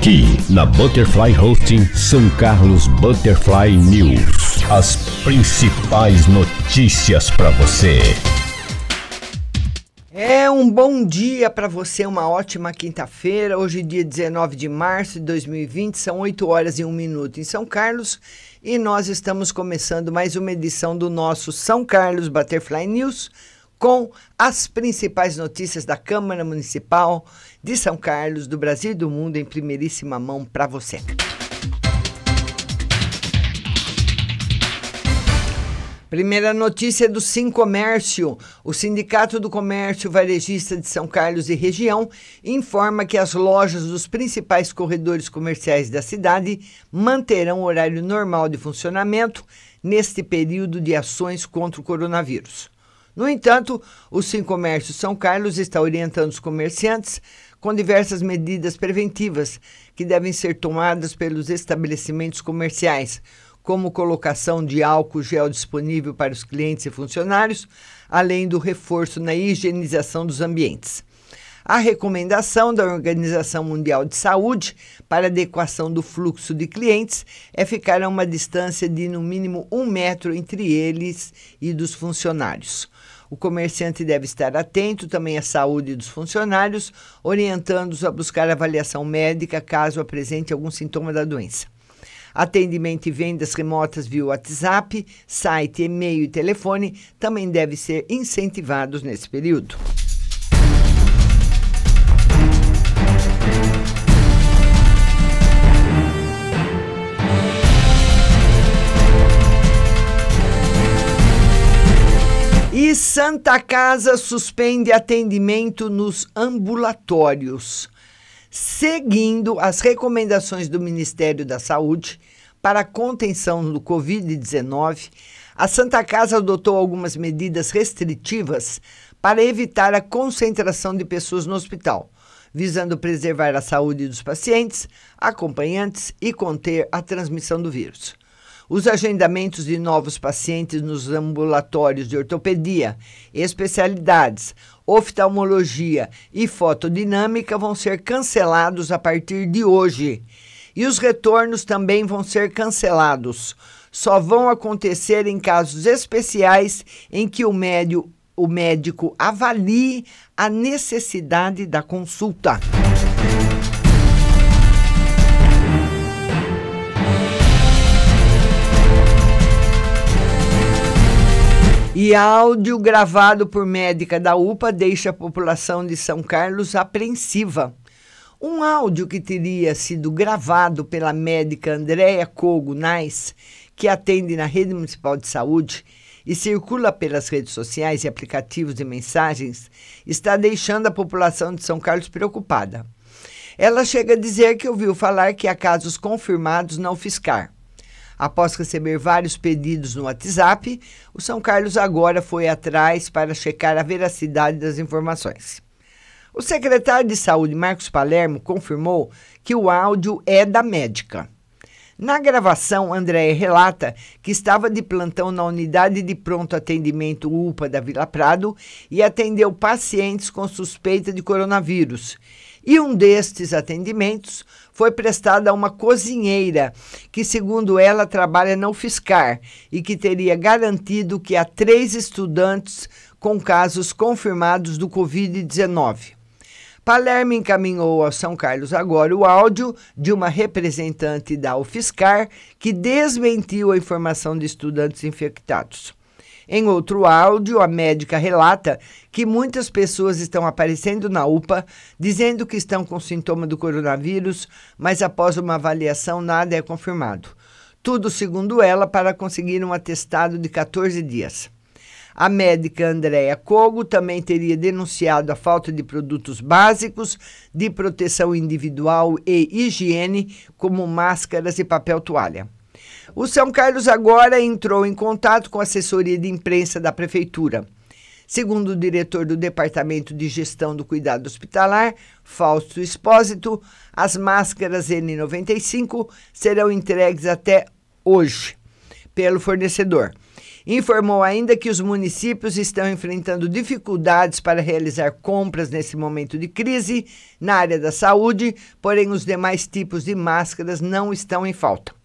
Aqui na Butterfly Hosting São Carlos Butterfly News. As principais notícias para você. É um bom dia para você, uma ótima quinta-feira. Hoje, dia 19 de março de 2020, são 8 horas e 1 minuto em São Carlos e nós estamos começando mais uma edição do nosso São Carlos Butterfly News com as principais notícias da Câmara Municipal de São Carlos, do Brasil e do mundo em primeiríssima mão para você. Primeira notícia do Sim Comércio. O Sindicato do Comércio Varejista de São Carlos e região informa que as lojas dos principais corredores comerciais da cidade manterão horário normal de funcionamento neste período de ações contra o coronavírus. No entanto, o Sim Comércio São Carlos está orientando os comerciantes com diversas medidas preventivas que devem ser tomadas pelos estabelecimentos comerciais, como colocação de álcool gel disponível para os clientes e funcionários, além do reforço na higienização dos ambientes. A recomendação da Organização Mundial de Saúde para adequação do fluxo de clientes é ficar a uma distância de no mínimo um metro entre eles e dos funcionários. O comerciante deve estar atento também à saúde dos funcionários, orientando-os a buscar avaliação médica caso apresente algum sintoma da doença. Atendimento e vendas remotas via WhatsApp, site, e-mail e telefone também devem ser incentivados nesse período. Santa Casa suspende atendimento nos ambulatórios, seguindo as recomendações do Ministério da Saúde para a contenção do Covid-19. A Santa Casa adotou algumas medidas restritivas para evitar a concentração de pessoas no hospital, visando preservar a saúde dos pacientes, acompanhantes e conter a transmissão do vírus. Os agendamentos de novos pacientes nos ambulatórios de ortopedia, especialidades, oftalmologia e fotodinâmica vão ser cancelados a partir de hoje. E os retornos também vão ser cancelados. Só vão acontecer em casos especiais em que o, médio, o médico avalie a necessidade da consulta. E áudio gravado por médica da UPA deixa a população de São Carlos apreensiva. Um áudio que teria sido gravado pela médica Andréa Cogo Nais, que atende na Rede Municipal de Saúde e circula pelas redes sociais e aplicativos de mensagens, está deixando a população de São Carlos preocupada. Ela chega a dizer que ouviu falar que há casos confirmados na UFSCar. Após receber vários pedidos no WhatsApp, o São Carlos agora foi atrás para checar a veracidade das informações. O secretário de Saúde, Marcos Palermo, confirmou que o áudio é da médica. Na gravação, Andréia relata que estava de plantão na unidade de pronto atendimento UPA da Vila Prado e atendeu pacientes com suspeita de coronavírus e um destes atendimentos foi prestado a uma cozinheira, que, segundo ela, trabalha no Fiscar e que teria garantido que há três estudantes com casos confirmados do Covid-19. Palermo encaminhou ao São Carlos agora o áudio de uma representante da UFSCar que desmentiu a informação de estudantes infectados. Em outro áudio, a médica relata que muitas pessoas estão aparecendo na UPA dizendo que estão com sintoma do coronavírus, mas após uma avaliação nada é confirmado. Tudo, segundo ela, para conseguir um atestado de 14 dias. A médica Andréa Cogo também teria denunciado a falta de produtos básicos de proteção individual e higiene, como máscaras e papel toalha. O São Carlos agora entrou em contato com a assessoria de imprensa da prefeitura. Segundo o diretor do Departamento de Gestão do Cuidado Hospitalar, Fausto Espósito, as máscaras N95 serão entregues até hoje pelo fornecedor. Informou ainda que os municípios estão enfrentando dificuldades para realizar compras nesse momento de crise na área da saúde, porém os demais tipos de máscaras não estão em falta.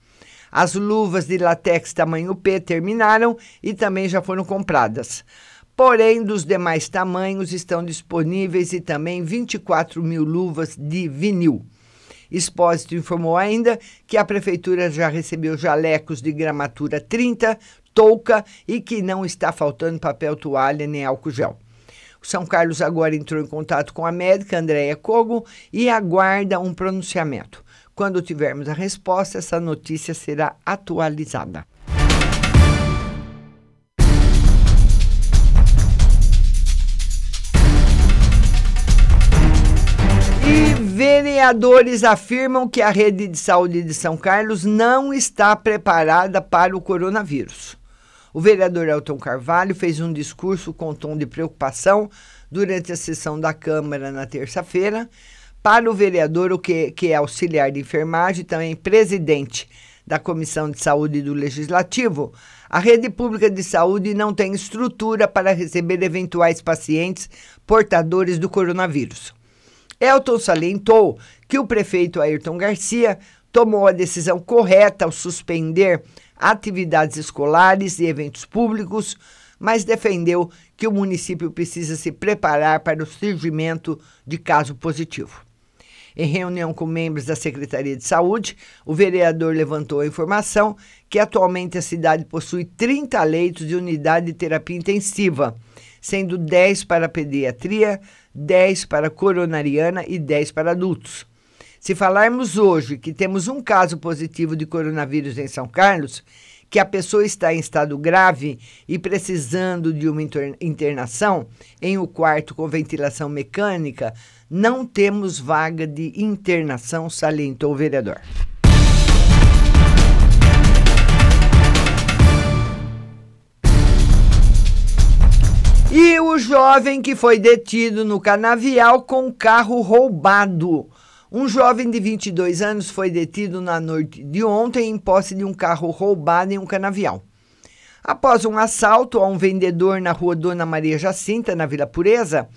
As luvas de latex tamanho P terminaram e também já foram compradas. Porém, dos demais tamanhos estão disponíveis e também 24 mil luvas de vinil. Expósito informou ainda que a prefeitura já recebeu jalecos de gramatura 30, touca e que não está faltando papel toalha nem álcool gel. O São Carlos agora entrou em contato com a médica Andréia Cogo e aguarda um pronunciamento. Quando tivermos a resposta, essa notícia será atualizada. Vereadores afirmam que a rede de saúde de São Carlos não está preparada para o coronavírus. O vereador Elton Carvalho fez um discurso com tom de preocupação durante a sessão da Câmara na terça-feira para o vereador, o que, que é auxiliar de enfermagem e também presidente da Comissão de Saúde do Legislativo, a rede pública de saúde não tem estrutura para receber eventuais pacientes portadores do coronavírus. Elton salientou que o prefeito Ayrton Garcia tomou a decisão correta ao suspender atividades escolares e eventos públicos, mas defendeu que o município precisa se preparar para o surgimento de caso positivo. Em reunião com membros da Secretaria de Saúde, o vereador levantou a informação que atualmente a cidade possui 30 leitos de unidade de terapia intensiva, sendo 10 para pediatria, 10 para coronariana e 10 para adultos. Se falarmos hoje que temos um caso positivo de coronavírus em São Carlos, que a pessoa está em estado grave e precisando de uma internação em um quarto com ventilação mecânica, não temos vaga de internação, salientou o vereador. E o jovem que foi detido no canavial com carro roubado. Um jovem de 22 anos foi detido na noite de ontem em posse de um carro roubado em um canavial. Após um assalto a um vendedor na rua Dona Maria Jacinta, na Vila Pureza,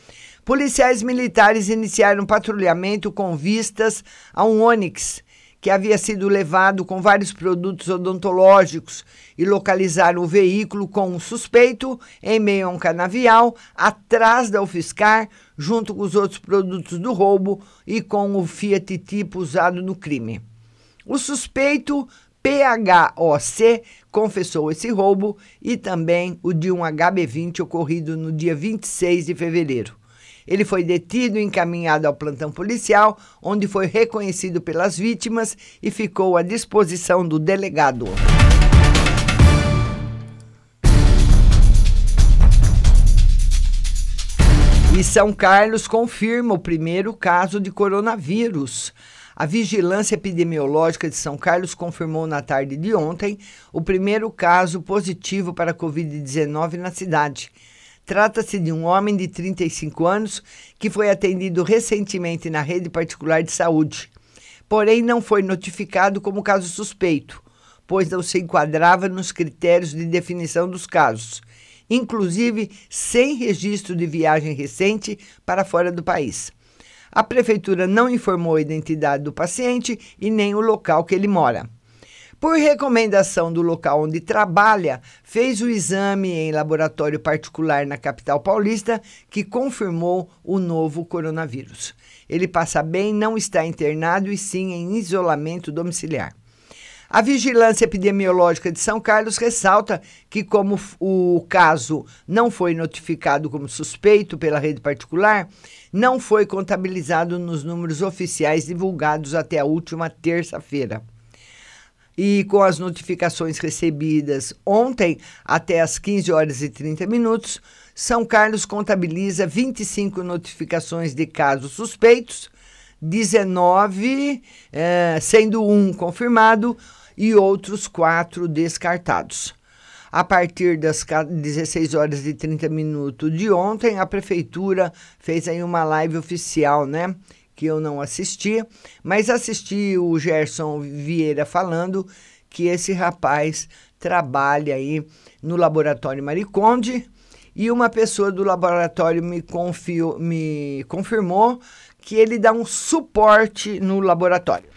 policiais militares iniciaram patrulhamento com vistas a um Onix que havia sido levado com vários produtos odontológicos e localizaram o veículo com um suspeito em meio a um canavial atrás da UFSCar, junto com os outros produtos do roubo e com o Fiat tipo usado no crime. O suspeito PHOC confessou esse roubo e também o de um HB20 ocorrido no dia 26 de fevereiro. Ele foi detido e encaminhado ao plantão policial, onde foi reconhecido pelas vítimas e ficou à disposição do delegado. E São Carlos confirma o primeiro caso de coronavírus. A Vigilância Epidemiológica de São Carlos confirmou na tarde de ontem o primeiro caso positivo para a Covid-19 na cidade. Trata-se de um homem de 35 anos que foi atendido recentemente na rede particular de saúde. Porém, não foi notificado como caso suspeito, pois não se enquadrava nos critérios de definição dos casos, inclusive sem registro de viagem recente para fora do país. A prefeitura não informou a identidade do paciente e nem o local que ele mora por recomendação do local onde trabalha, fez o exame em laboratório particular na capital paulista, que confirmou o novo coronavírus. Ele passa bem, não está internado e sim em isolamento domiciliar. A Vigilância Epidemiológica de São Carlos ressalta que, como o caso não foi notificado como suspeito pela rede particular, não foi contabilizado nos números oficiais divulgados até a última terça-feira e com as notificações recebidas ontem até as 15 horas e 30 minutos, São Carlos contabiliza 25 notificações de casos suspeitos, 19, eh, sendo um confirmado e outros quatro descartados. A partir das 16 horas e 30 minutos de ontem, a prefeitura fez aí uma live oficial, né? Que eu não assisti, mas assisti o Gerson Vieira falando que esse rapaz trabalha aí no laboratório Mariconde e uma pessoa do laboratório me, confio, me confirmou que ele dá um suporte no laboratório.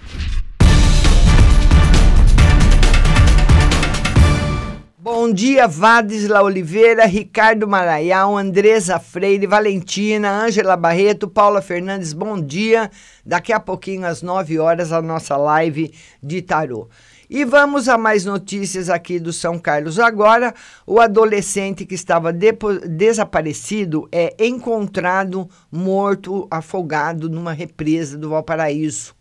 Bom dia, Vadisla Oliveira, Ricardo Maraial, Andresa Freire, Valentina, Ângela Barreto, Paula Fernandes, bom dia. Daqui a pouquinho, às 9 horas, a nossa live de tarô. E vamos a mais notícias aqui do São Carlos agora. O adolescente que estava desaparecido é encontrado morto, afogado numa represa do Valparaíso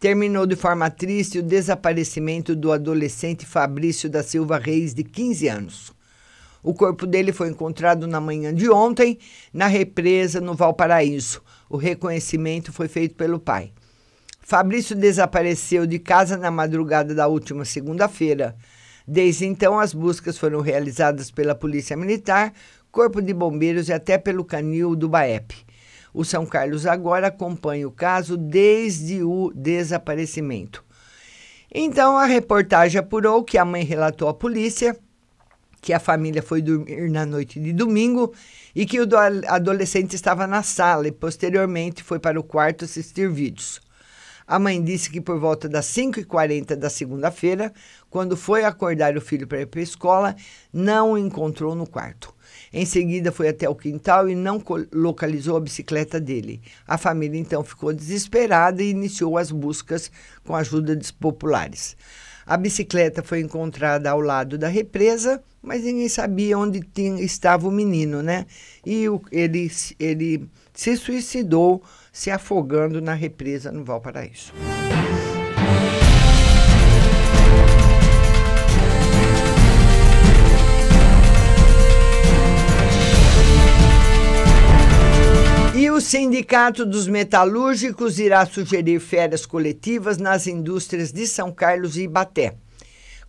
terminou de forma triste o desaparecimento do adolescente Fabrício da Silva Reis, de 15 anos. O corpo dele foi encontrado na manhã de ontem, na represa no Valparaíso. O reconhecimento foi feito pelo pai. Fabrício desapareceu de casa na madrugada da última segunda-feira. Desde então, as buscas foram realizadas pela Polícia Militar, Corpo de Bombeiros e até pelo canil do BAEP. O São Carlos agora acompanha o caso desde o desaparecimento. Então, a reportagem apurou que a mãe relatou à polícia que a família foi dormir na noite de domingo e que o adolescente estava na sala e posteriormente foi para o quarto assistir vídeos. A mãe disse que por volta das 5h40 da segunda-feira, quando foi acordar o filho para ir para a escola, não o encontrou no quarto. Em seguida, foi até o quintal e não localizou a bicicleta dele. A família então ficou desesperada e iniciou as buscas com a ajuda dos populares. A bicicleta foi encontrada ao lado da represa, mas ninguém sabia onde tinha, estava o menino, né? E o, ele, ele se suicidou se afogando na represa no Valparaíso. O Sindicato dos Metalúrgicos irá sugerir férias coletivas nas indústrias de São Carlos e Ibaté.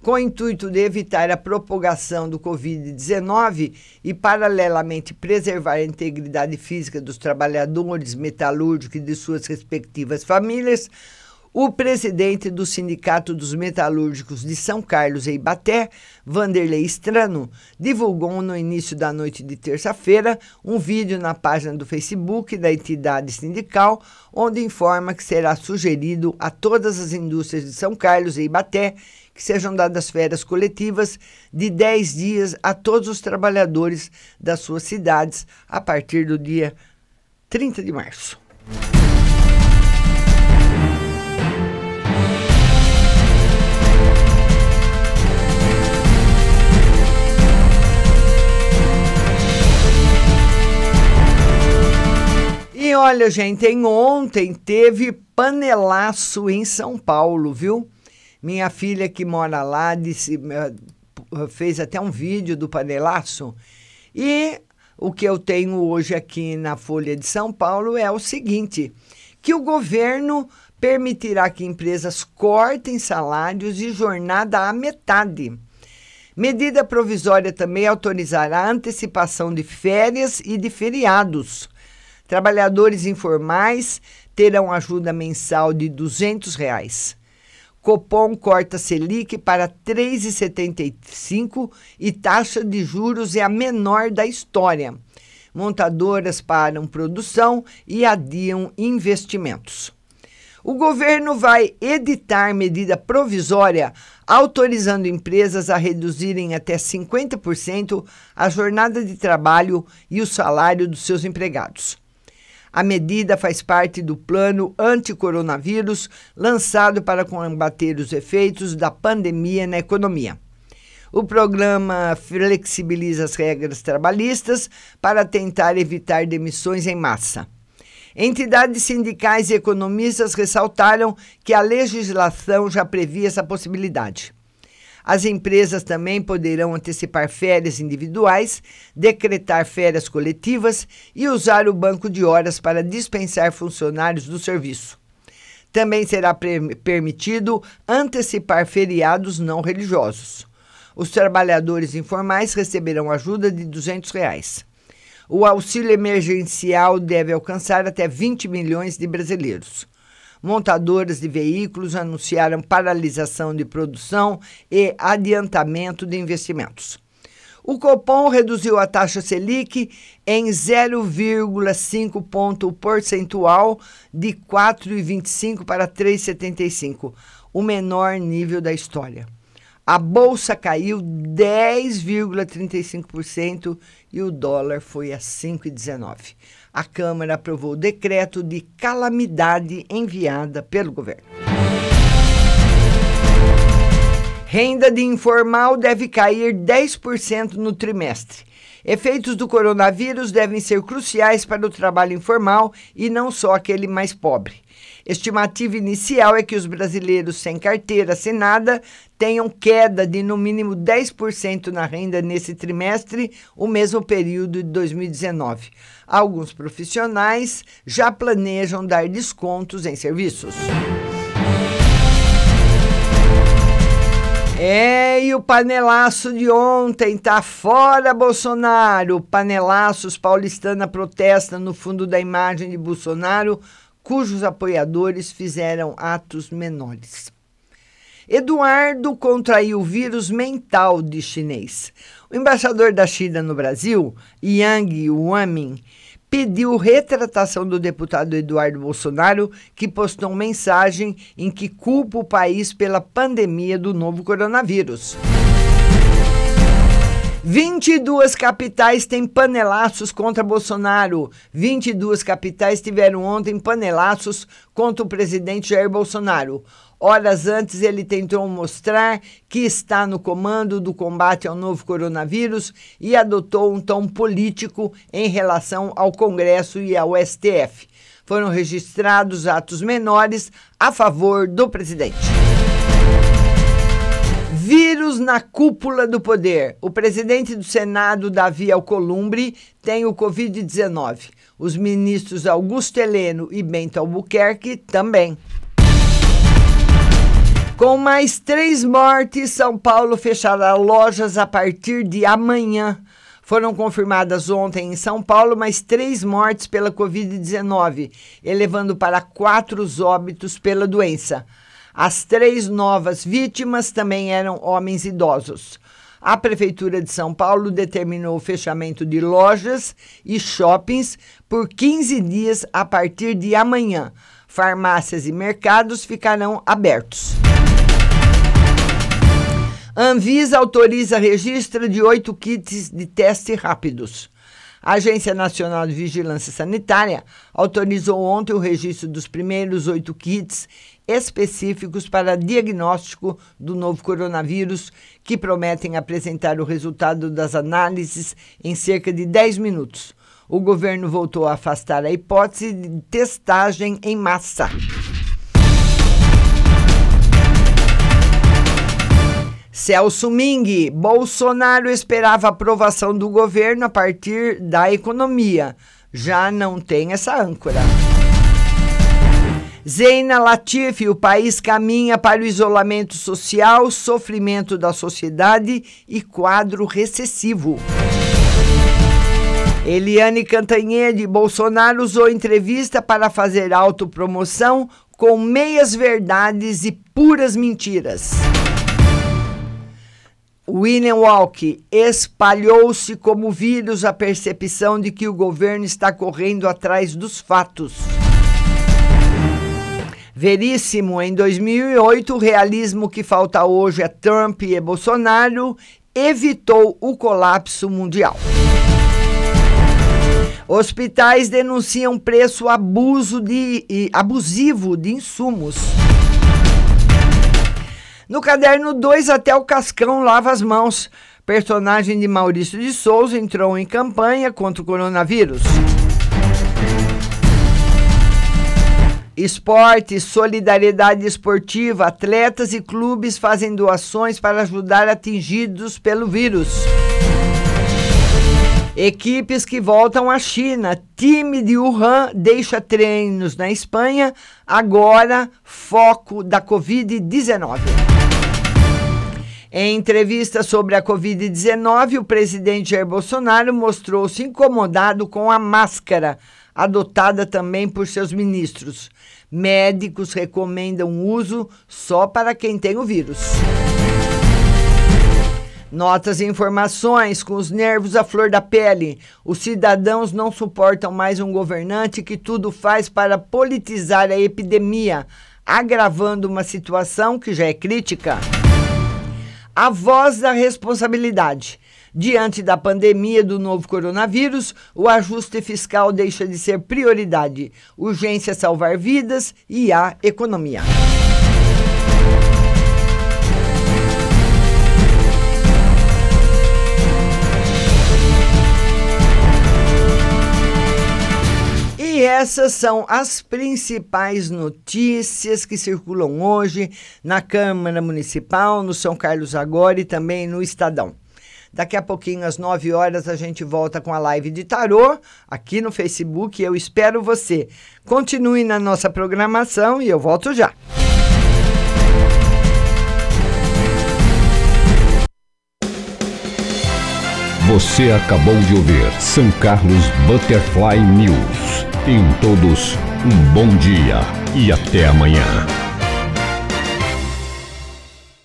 Com o intuito de evitar a propagação do Covid-19 e, paralelamente, preservar a integridade física dos trabalhadores metalúrgicos e de suas respectivas famílias, o presidente do Sindicato dos Metalúrgicos de São Carlos e Ibaté, Vanderlei Strano, divulgou no início da noite de terça-feira um vídeo na página do Facebook da entidade sindical, onde informa que será sugerido a todas as indústrias de São Carlos e Ibaté que sejam dadas férias coletivas de 10 dias a todos os trabalhadores das suas cidades a partir do dia 30 de março. E olha, gente, em ontem teve panelaço em São Paulo, viu? Minha filha que mora lá disse, eh, fez até um vídeo do panelaço. E o que eu tenho hoje aqui na Folha de São Paulo é o seguinte: que o governo permitirá que empresas cortem salários e jornada à metade. Medida provisória também autorizará a antecipação de férias e de feriados. Trabalhadores informais terão ajuda mensal de 200 reais. Copom corta Selic para 3,75 e taxa de juros é a menor da história. Montadoras param produção e adiam investimentos. O governo vai editar medida provisória autorizando empresas a reduzirem até 50% a jornada de trabalho e o salário dos seus empregados. A medida faz parte do plano anti-coronavírus lançado para combater os efeitos da pandemia na economia. O programa flexibiliza as regras trabalhistas para tentar evitar demissões em massa. Entidades sindicais e economistas ressaltaram que a legislação já previa essa possibilidade. As empresas também poderão antecipar férias individuais, decretar férias coletivas e usar o banco de horas para dispensar funcionários do serviço. Também será permitido antecipar feriados não religiosos. Os trabalhadores informais receberão ajuda de 200 reais. O auxílio emergencial deve alcançar até 20 milhões de brasileiros. Montadoras de veículos anunciaram paralisação de produção e adiantamento de investimentos. O Copom reduziu a taxa Selic em 0,5 ponto percentual de 4,25 para 3,75, o menor nível da história. A bolsa caiu 10,35% e o dólar foi a 5,19. A Câmara aprovou o decreto de calamidade enviada pelo governo. Renda de informal deve cair 10% no trimestre. Efeitos do coronavírus devem ser cruciais para o trabalho informal e não só aquele mais pobre. Estimativa inicial é que os brasileiros sem carteira assinada tenham queda de no mínimo 10% na renda nesse trimestre, o mesmo período de 2019. Alguns profissionais já planejam dar descontos em serviços. É, e o panelaço de ontem tá fora Bolsonaro. Panelaços paulistana protesta no fundo da imagem de Bolsonaro, cujos apoiadores fizeram atos menores. Eduardo contraiu o vírus mental de chinês. O embaixador da China no Brasil, Yang Wamin, pediu retratação do deputado Eduardo Bolsonaro, que postou mensagem em que culpa o país pela pandemia do novo coronavírus. 22 capitais têm panelaços contra Bolsonaro. 22 capitais tiveram ontem panelaços contra o presidente Jair Bolsonaro. Horas antes, ele tentou mostrar que está no comando do combate ao novo coronavírus e adotou um tom político em relação ao Congresso e ao STF. Foram registrados atos menores a favor do presidente. Vírus na cúpula do poder. O presidente do Senado, Davi Alcolumbre, tem o Covid-19. Os ministros Augusto Heleno e Bento Albuquerque também. Com mais três mortes, São Paulo fechará lojas a partir de amanhã. Foram confirmadas ontem em São Paulo mais três mortes pela Covid-19, elevando para quatro os óbitos pela doença. As três novas vítimas também eram homens idosos. A Prefeitura de São Paulo determinou o fechamento de lojas e shoppings por 15 dias a partir de amanhã. Farmácias e mercados ficarão abertos. Anvisa autoriza registro de oito kits de teste rápidos. A Agência Nacional de Vigilância Sanitária autorizou ontem o registro dos primeiros oito kits específicos para diagnóstico do novo coronavírus, que prometem apresentar o resultado das análises em cerca de 10 minutos. O governo voltou a afastar a hipótese de testagem em massa. Celso Ming, Bolsonaro esperava aprovação do governo a partir da economia. Já não tem essa âncora. Zeina Latifi, o país caminha para o isolamento social, sofrimento da sociedade e quadro recessivo. Eliane Cantanhede, Bolsonaro usou entrevista para fazer autopromoção com meias verdades e puras mentiras. William Walk espalhou-se como vírus a percepção de que o governo está correndo atrás dos fatos. Veríssimo, em 2008, o realismo que falta hoje a Trump e Bolsonaro evitou o colapso mundial. Hospitais denunciam preço abuso de, abusivo de insumos. No caderno 2, até o Cascão lava as mãos. Personagem de Maurício de Souza entrou em campanha contra o coronavírus. Esporte, solidariedade esportiva, atletas e clubes fazem doações para ajudar atingidos pelo vírus. Equipes que voltam à China. Time de Wuhan deixa treinos na Espanha. Agora, foco da Covid-19. Em entrevista sobre a Covid-19, o presidente Jair Bolsonaro mostrou-se incomodado com a máscara, adotada também por seus ministros. Médicos recomendam uso só para quem tem o vírus. Notas e informações com os nervos à flor da pele. Os cidadãos não suportam mais um governante que tudo faz para politizar a epidemia, agravando uma situação que já é crítica. A voz da responsabilidade. Diante da pandemia do novo coronavírus, o ajuste fiscal deixa de ser prioridade. Urgência salvar vidas e a economia. E essas são as principais notícias que circulam hoje na Câmara Municipal, no São Carlos Agora e também no Estadão. Daqui a pouquinho, às 9 horas, a gente volta com a live de tarô aqui no Facebook. Eu espero você. Continue na nossa programação e eu volto já. Você acabou de ouvir São Carlos Butterfly News. Tenham todos um bom dia e até amanhã.